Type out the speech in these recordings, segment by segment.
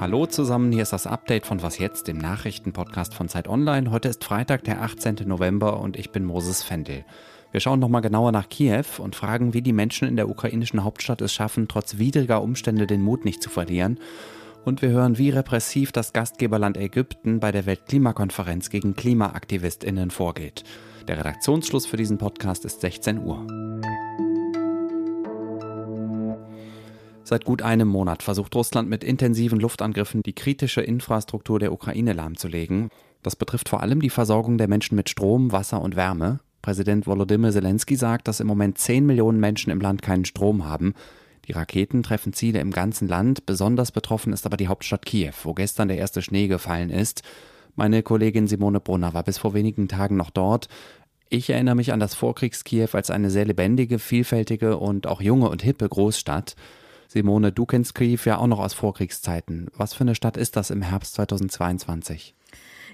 Hallo zusammen, hier ist das Update von Was jetzt, dem Nachrichtenpodcast von Zeit Online. Heute ist Freitag, der 18. November und ich bin Moses Fendel. Wir schauen nochmal genauer nach Kiew und fragen, wie die Menschen in der ukrainischen Hauptstadt es schaffen, trotz widriger Umstände den Mut nicht zu verlieren. Und wir hören, wie repressiv das Gastgeberland Ägypten bei der Weltklimakonferenz gegen KlimaaktivistInnen vorgeht. Der Redaktionsschluss für diesen Podcast ist 16 Uhr. Seit gut einem Monat versucht Russland mit intensiven Luftangriffen die kritische Infrastruktur der Ukraine lahmzulegen. Das betrifft vor allem die Versorgung der Menschen mit Strom, Wasser und Wärme. Präsident Volodymyr Zelensky sagt, dass im Moment 10 Millionen Menschen im Land keinen Strom haben. Die Raketen treffen Ziele im ganzen Land. Besonders betroffen ist aber die Hauptstadt Kiew, wo gestern der erste Schnee gefallen ist. Meine Kollegin Simone Brunner war bis vor wenigen Tagen noch dort. Ich erinnere mich an das Vorkriegs-Kiew als eine sehr lebendige, vielfältige und auch junge und hippe Großstadt. Simone, du kennst Kiew ja auch noch aus Vorkriegszeiten. Was für eine Stadt ist das im Herbst 2022?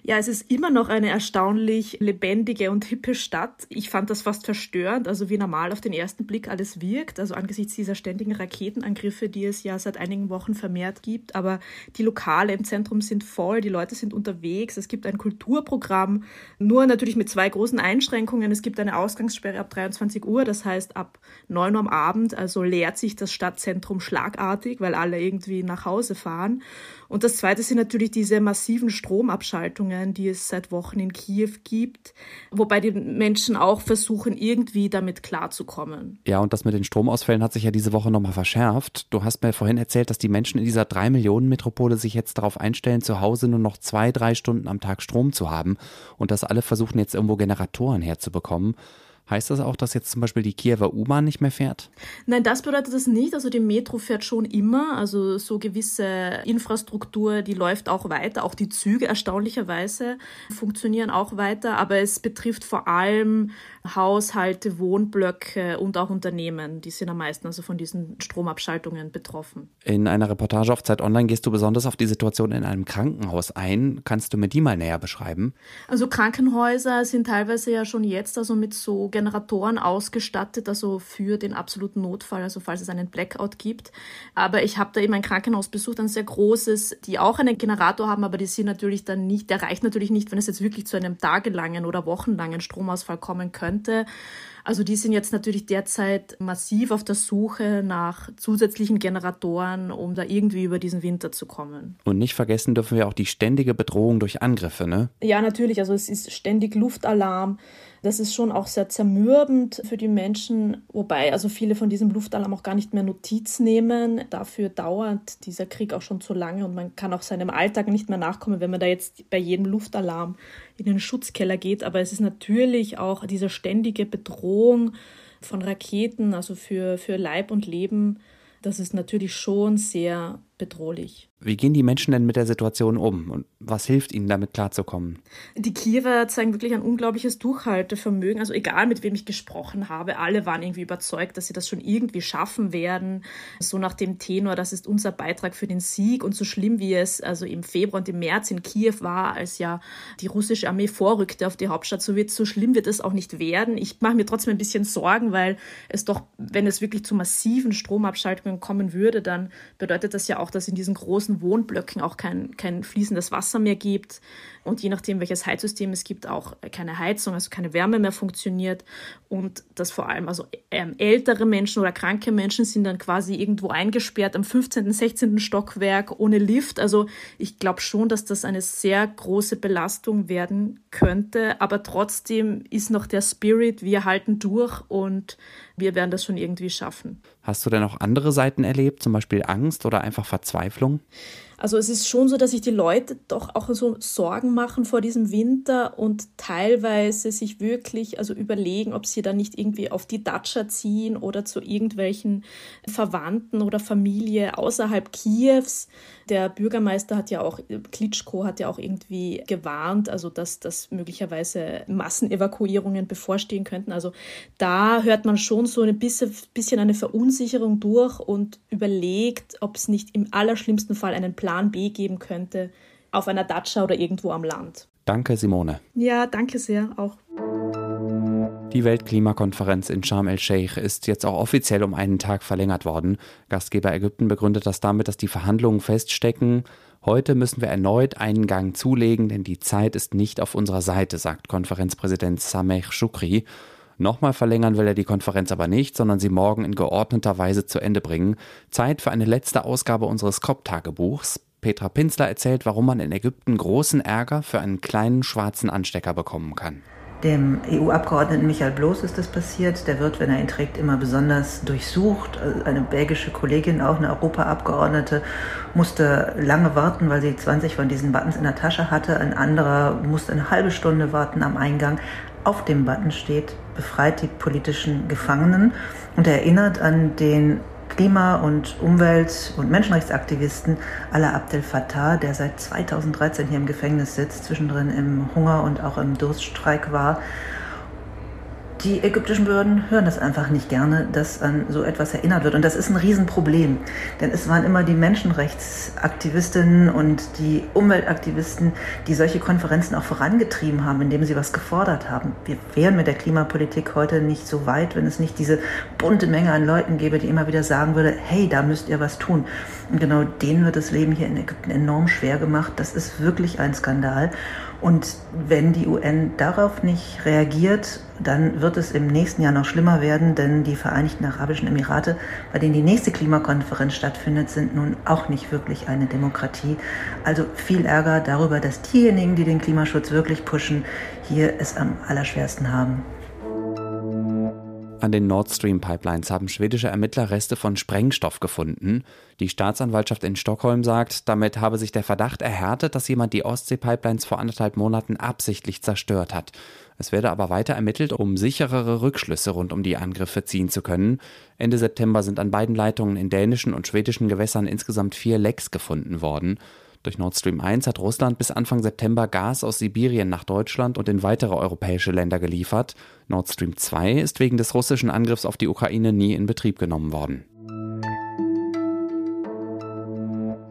Ja, es ist immer noch eine erstaunlich lebendige und hippe Stadt. Ich fand das fast verstörend, also wie normal auf den ersten Blick alles wirkt, also angesichts dieser ständigen Raketenangriffe, die es ja seit einigen Wochen vermehrt gibt. Aber die Lokale im Zentrum sind voll, die Leute sind unterwegs, es gibt ein Kulturprogramm, nur natürlich mit zwei großen Einschränkungen. Es gibt eine Ausgangssperre ab 23 Uhr, das heißt ab 9 Uhr am Abend, also leert sich das Stadtzentrum schlagartig, weil alle irgendwie nach Hause fahren. Und das Zweite sind natürlich diese massiven Stromabschaltungen, die es seit Wochen in Kiew gibt, wobei die Menschen auch versuchen, irgendwie damit klarzukommen. Ja, und das mit den Stromausfällen hat sich ja diese Woche nochmal verschärft. Du hast mir vorhin erzählt, dass die Menschen in dieser drei Millionen Metropole sich jetzt darauf einstellen, zu Hause nur noch zwei, drei Stunden am Tag Strom zu haben und dass alle versuchen jetzt irgendwo Generatoren herzubekommen. Heißt das auch, dass jetzt zum Beispiel die Kiewer U-Bahn nicht mehr fährt? Nein, das bedeutet das nicht. Also die Metro fährt schon immer. Also so gewisse Infrastruktur, die läuft auch weiter. Auch die Züge erstaunlicherweise funktionieren auch weiter. Aber es betrifft vor allem Haushalte, Wohnblöcke und auch Unternehmen. Die sind am meisten also von diesen Stromabschaltungen betroffen. In einer Reportage auf Zeit Online gehst du besonders auf die Situation in einem Krankenhaus ein. Kannst du mir die mal näher beschreiben? Also Krankenhäuser sind teilweise ja schon jetzt also mit so Generatoren ausgestattet, also für den absoluten Notfall, also falls es einen Blackout gibt. Aber ich habe da eben ein Krankenhaus besucht, ein sehr großes, die auch einen Generator haben, aber die sind natürlich dann nicht, der reicht natürlich nicht, wenn es jetzt wirklich zu einem tagelangen oder wochenlangen Stromausfall kommen könnte könnte. Also die sind jetzt natürlich derzeit massiv auf der Suche nach zusätzlichen Generatoren, um da irgendwie über diesen Winter zu kommen. Und nicht vergessen dürfen wir auch die ständige Bedrohung durch Angriffe, ne? Ja, natürlich. Also es ist ständig Luftalarm. Das ist schon auch sehr zermürbend für die Menschen, wobei also viele von diesem Luftalarm auch gar nicht mehr Notiz nehmen. Dafür dauert dieser Krieg auch schon zu lange und man kann auch seinem Alltag nicht mehr nachkommen, wenn man da jetzt bei jedem Luftalarm in den Schutzkeller geht. Aber es ist natürlich auch diese ständige Bedrohung von Raketen, also für, für Leib und Leben, das ist natürlich schon sehr bedrohlich. Wie gehen die Menschen denn mit der Situation um und was hilft ihnen damit klarzukommen? Die Kiewer zeigen wirklich ein unglaubliches Durchhaltevermögen. Also egal mit wem ich gesprochen habe, alle waren irgendwie überzeugt, dass sie das schon irgendwie schaffen werden. So nach dem Tenor, das ist unser Beitrag für den Sieg und so schlimm wie es also im Februar und im März in Kiew war, als ja die russische Armee vorrückte auf die Hauptstadt, so wird so schlimm wird es auch nicht werden. Ich mache mir trotzdem ein bisschen Sorgen, weil es doch, wenn es wirklich zu massiven Stromabschaltungen kommen würde, dann bedeutet das ja auch, dass in diesen großen ganzen Wohnblöcken auch kein, kein fließendes Wasser mehr gibt und je nachdem, welches Heizsystem es gibt, auch keine Heizung, also keine Wärme mehr funktioniert und dass vor allem also ähm, ältere Menschen oder kranke Menschen sind dann quasi irgendwo eingesperrt am 15., 16. Stockwerk ohne Lift. Also ich glaube schon, dass das eine sehr große Belastung werden könnte, aber trotzdem ist noch der Spirit, wir halten durch und wir werden das schon irgendwie schaffen. Hast du denn auch andere Seiten erlebt, zum Beispiel Angst oder einfach Verzweiflung? Also es ist schon so, dass sich die Leute doch auch so Sorgen machen vor diesem Winter und teilweise sich wirklich also überlegen, ob sie da nicht irgendwie auf die Datscha ziehen oder zu irgendwelchen Verwandten oder Familie außerhalb Kiews. Der Bürgermeister hat ja auch, Klitschko hat ja auch irgendwie gewarnt, also dass, dass möglicherweise Massenevakuierungen bevorstehen könnten. Also da hört man schon so ein bisschen eine Verunsicherung durch und überlegt, ob es nicht im allerschlimmsten Fall einen Plan Plan B geben könnte auf einer Datscha oder irgendwo am Land. Danke, Simone. Ja, danke sehr auch. Die Weltklimakonferenz in Sharm el-Sheikh ist jetzt auch offiziell um einen Tag verlängert worden. Gastgeber Ägypten begründet das damit, dass die Verhandlungen feststecken. Heute müssen wir erneut einen Gang zulegen, denn die Zeit ist nicht auf unserer Seite, sagt Konferenzpräsident Sameh Shukri. Nochmal verlängern will er die Konferenz aber nicht, sondern sie morgen in geordneter Weise zu Ende bringen. Zeit für eine letzte Ausgabe unseres COP-Tagebuchs. Petra Pinzler erzählt, warum man in Ägypten großen Ärger für einen kleinen schwarzen Anstecker bekommen kann. Dem EU-Abgeordneten Michael Bloß ist das passiert. Der wird, wenn er ihn trägt, immer besonders durchsucht. Eine belgische Kollegin, auch eine Europaabgeordnete, musste lange warten, weil sie 20 von diesen Buttons in der Tasche hatte. Ein anderer musste eine halbe Stunde warten am Eingang. Auf dem Button steht, befreit die politischen Gefangenen und erinnert an den Klima- und Umwelt- und Menschenrechtsaktivisten Ala Abdel Fattah, der seit 2013 hier im Gefängnis sitzt, zwischendrin im Hunger und auch im Durststreik war die ägyptischen Behörden hören das einfach nicht gerne, dass an so etwas erinnert wird. Und das ist ein Riesenproblem. Denn es waren immer die Menschenrechtsaktivistinnen und die Umweltaktivisten, die solche Konferenzen auch vorangetrieben haben, indem sie was gefordert haben. Wir wären mit der Klimapolitik heute nicht so weit, wenn es nicht diese bunte Menge an Leuten gäbe, die immer wieder sagen würde, hey, da müsst ihr was tun. Und genau denen wird das Leben hier in Ägypten enorm schwer gemacht. Das ist wirklich ein Skandal. Und wenn die UN darauf nicht reagiert, dann wird es im nächsten Jahr noch schlimmer werden, denn die Vereinigten Arabischen Emirate, bei denen die nächste Klimakonferenz stattfindet, sind nun auch nicht wirklich eine Demokratie. Also viel Ärger darüber, dass diejenigen, die den Klimaschutz wirklich pushen, hier es am allerschwersten haben. An den Nord Stream Pipelines haben schwedische Ermittler Reste von Sprengstoff gefunden. Die Staatsanwaltschaft in Stockholm sagt, damit habe sich der Verdacht erhärtet, dass jemand die Ostsee-Pipelines vor anderthalb Monaten absichtlich zerstört hat. Es werde aber weiter ermittelt, um sicherere Rückschlüsse rund um die Angriffe ziehen zu können. Ende September sind an beiden Leitungen in dänischen und schwedischen Gewässern insgesamt vier Lecks gefunden worden. Durch Nord Stream 1 hat Russland bis Anfang September Gas aus Sibirien nach Deutschland und in weitere europäische Länder geliefert. Nord Stream 2 ist wegen des russischen Angriffs auf die Ukraine nie in Betrieb genommen worden.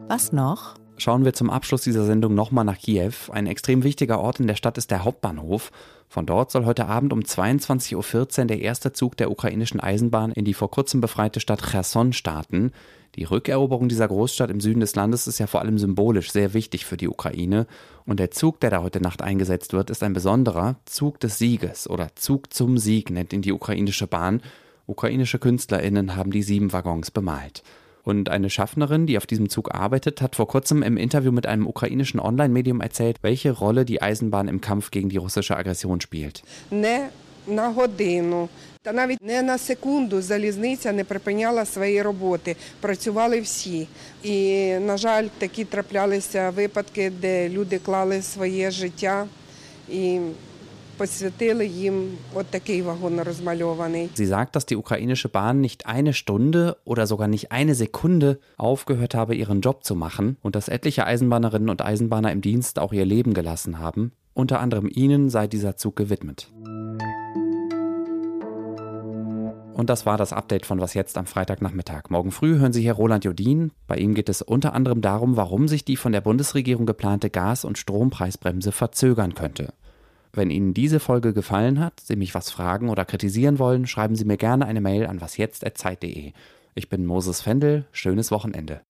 Was noch? Schauen wir zum Abschluss dieser Sendung nochmal nach Kiew. Ein extrem wichtiger Ort in der Stadt ist der Hauptbahnhof. Von dort soll heute Abend um 22.14 Uhr der erste Zug der ukrainischen Eisenbahn in die vor kurzem befreite Stadt Cherson starten. Die Rückeroberung dieser Großstadt im Süden des Landes ist ja vor allem symbolisch sehr wichtig für die Ukraine und der Zug, der da heute Nacht eingesetzt wird, ist ein besonderer Zug des Sieges oder Zug zum Sieg nennt ihn die ukrainische Bahn. Ukrainische Künstlerinnen haben die sieben Waggons bemalt. Und eine Schaffnerin, die auf diesem Zug arbeitet, hat vor kurzem im Interview mit einem ukrainischen Online-Medium erzählt, welche Rolle die Eisenbahn im Kampf gegen die russische Aggression spielt. Ne, na hodinu. Та навіть не на секунду залізниця не припиняла своєї роботи. Працювали всі. І, на жаль, такі траплялися випадки, де люди клали своє життя і посвятили їм от такий вагон розмальований. Sie sagt, dass die ukrainische Bahn nicht eine Stunde oder sogar nicht eine Sekunde aufgehört habe, ihren Job zu machen und dass etliche Eisenbahnerinnen und Eisenbahner im Dienst auch ihr Leben gelassen haben. Unter anderem ihnen sei dieser Zug gewidmet. Und das war das Update von Was jetzt am Freitagnachmittag. Morgen früh hören Sie hier Roland Jodin. Bei ihm geht es unter anderem darum, warum sich die von der Bundesregierung geplante Gas- und Strompreisbremse verzögern könnte. Wenn Ihnen diese Folge gefallen hat, Sie mich was fragen oder kritisieren wollen, schreiben Sie mir gerne eine Mail an wasjetzt.zeit.de. Ich bin Moses Fendel. Schönes Wochenende.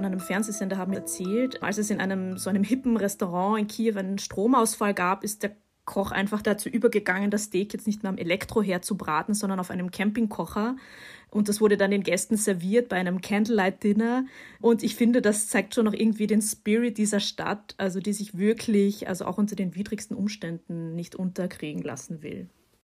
Von einem Fernsehsender haben erzählt, als es in einem so einem hippen Restaurant in Kiew einen Stromausfall gab, ist der Koch einfach dazu übergegangen, das Steak jetzt nicht mehr am Elektroherd zu braten, sondern auf einem Campingkocher. Und das wurde dann den Gästen serviert bei einem Candlelight Dinner. Und ich finde, das zeigt schon noch irgendwie den Spirit dieser Stadt, also die sich wirklich, also auch unter den widrigsten Umständen nicht unterkriegen lassen will.